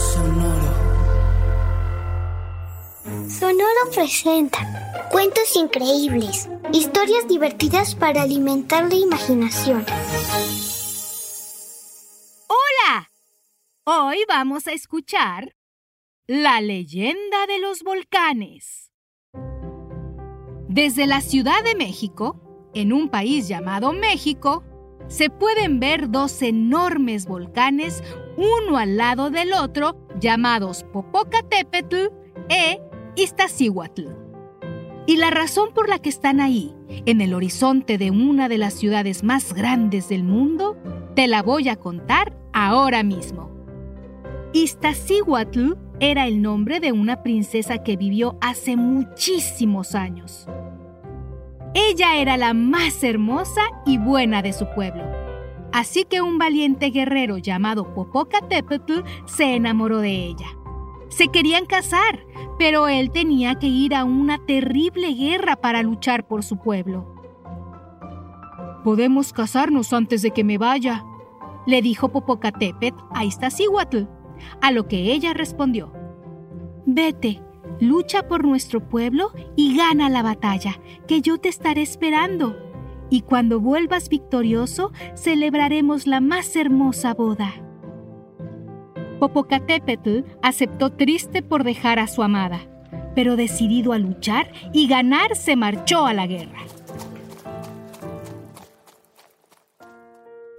Sonoro. Sonoro presenta cuentos increíbles, historias divertidas para alimentar la imaginación. ¡Hola! Hoy vamos a escuchar La leyenda de los volcanes. Desde la Ciudad de México, en un país llamado México, se pueden ver dos enormes volcanes uno al lado del otro llamados Popocatépetl e Iztaccíhuatl. Y la razón por la que están ahí, en el horizonte de una de las ciudades más grandes del mundo, te la voy a contar ahora mismo. Iztaccíhuatl era el nombre de una princesa que vivió hace muchísimos años. Ella era la más hermosa y buena de su pueblo. Así que un valiente guerrero llamado Popocatépetl se enamoró de ella. Se querían casar, pero él tenía que ir a una terrible guerra para luchar por su pueblo. Podemos casarnos antes de que me vaya, le dijo Popocatépetl a Iztaccíhuatl, a lo que ella respondió. Vete, lucha por nuestro pueblo y gana la batalla, que yo te estaré esperando. Y cuando vuelvas victorioso, celebraremos la más hermosa boda. Popocatépetl aceptó triste por dejar a su amada, pero decidido a luchar y ganar, se marchó a la guerra.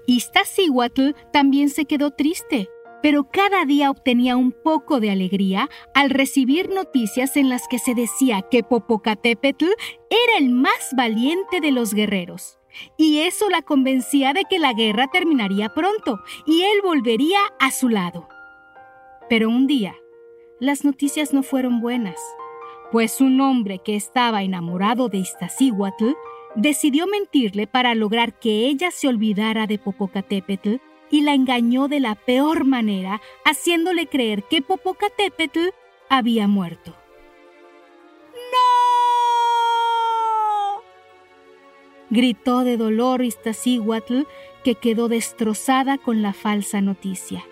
Iztaccíhuatl también se quedó triste, pero cada día obtenía un poco de alegría al recibir noticias en las que se decía que Popocatépetl era el más valiente de los guerreros. Y eso la convencía de que la guerra terminaría pronto y él volvería a su lado. Pero un día, las noticias no fueron buenas, pues un hombre que estaba enamorado de Iztaccíhuatl decidió mentirle para lograr que ella se olvidara de Popocatépetl y la engañó de la peor manera, haciéndole creer que Popocatépetl había muerto. ¡No! gritó de dolor Iztaccíhuatl, que quedó destrozada con la falsa noticia.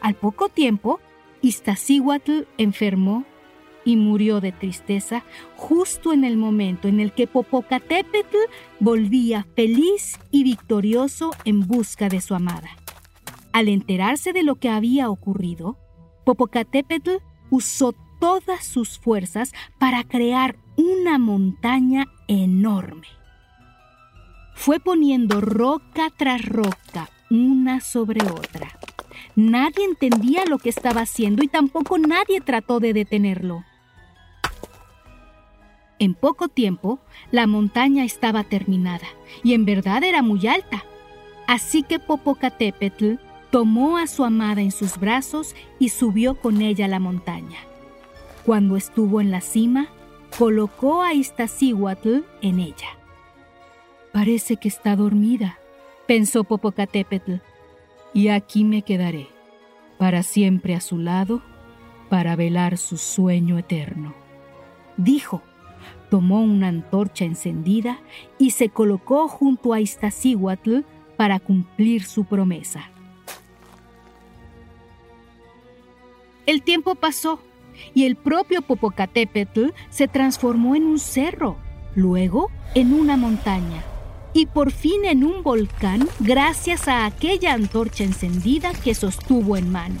Al poco tiempo, Iztaccíhuatl enfermó y murió de tristeza justo en el momento en el que Popocatépetl volvía feliz y victorioso en busca de su amada. Al enterarse de lo que había ocurrido, Popocatépetl usó todas sus fuerzas para crear una montaña enorme. Fue poniendo roca tras roca, una sobre otra. Nadie entendía lo que estaba haciendo y tampoco nadie trató de detenerlo. En poco tiempo, la montaña estaba terminada y en verdad era muy alta. Así que Popocatépetl tomó a su amada en sus brazos y subió con ella a la montaña. Cuando estuvo en la cima, colocó a Iztaccíhuatl en ella. Parece que está dormida, pensó Popocatépetl, y aquí me quedaré, para siempre a su lado, para velar su sueño eterno. Dijo tomó una antorcha encendida y se colocó junto a Iztaccíhuatl para cumplir su promesa. El tiempo pasó y el propio Popocatépetl se transformó en un cerro, luego en una montaña y por fin en un volcán gracias a aquella antorcha encendida que sostuvo en mano.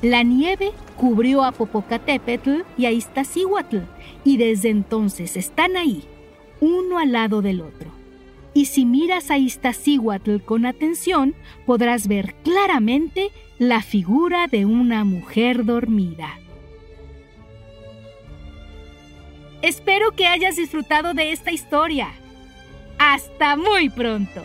La nieve cubrió a Popocatépetl y a Iztaccíhuatl y desde entonces están ahí, uno al lado del otro. Y si miras a Iztaccíhuatl con atención, podrás ver claramente la figura de una mujer dormida. Espero que hayas disfrutado de esta historia. ¡Hasta muy pronto!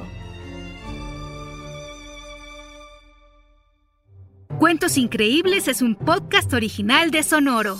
Cuentos Increíbles es un podcast original de Sonoro.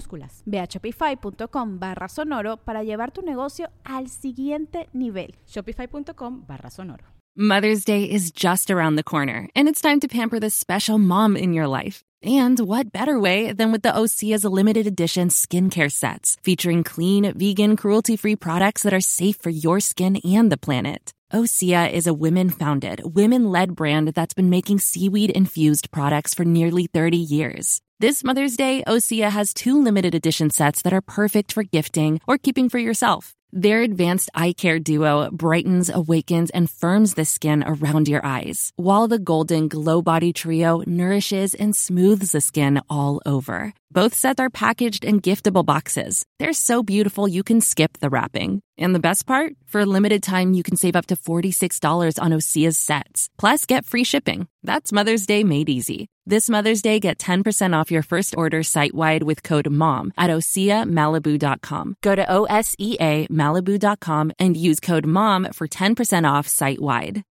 minúsculas. Ve a shopify.com barra sonoro para llevar tu negocio al siguiente nivel. Shopify.com barra sonoro. Mother's Day is just around the corner, and it's time to pamper the special mom in your life. And what better way than with the Osea's limited edition skincare sets featuring clean, vegan, cruelty free products that are safe for your skin and the planet. Osea is a women founded, women led brand that's been making seaweed infused products for nearly 30 years. This Mother's Day, Osea has two limited edition sets that are perfect for gifting or keeping for yourself. Their advanced eye care duo brightens, awakens, and firms the skin around your eyes, while the golden glow body trio nourishes and smooths the skin all over. Both sets are packaged in giftable boxes. They're so beautiful you can skip the wrapping. And the best part? For a limited time, you can save up to $46 on Osea's sets. Plus, get free shipping. That's Mother's Day made easy. This Mother's Day, get 10% off your first order site wide with code MOM at OseaMalibu.com. Go to O S E A Malibu.com and use code MOM for 10% off site wide.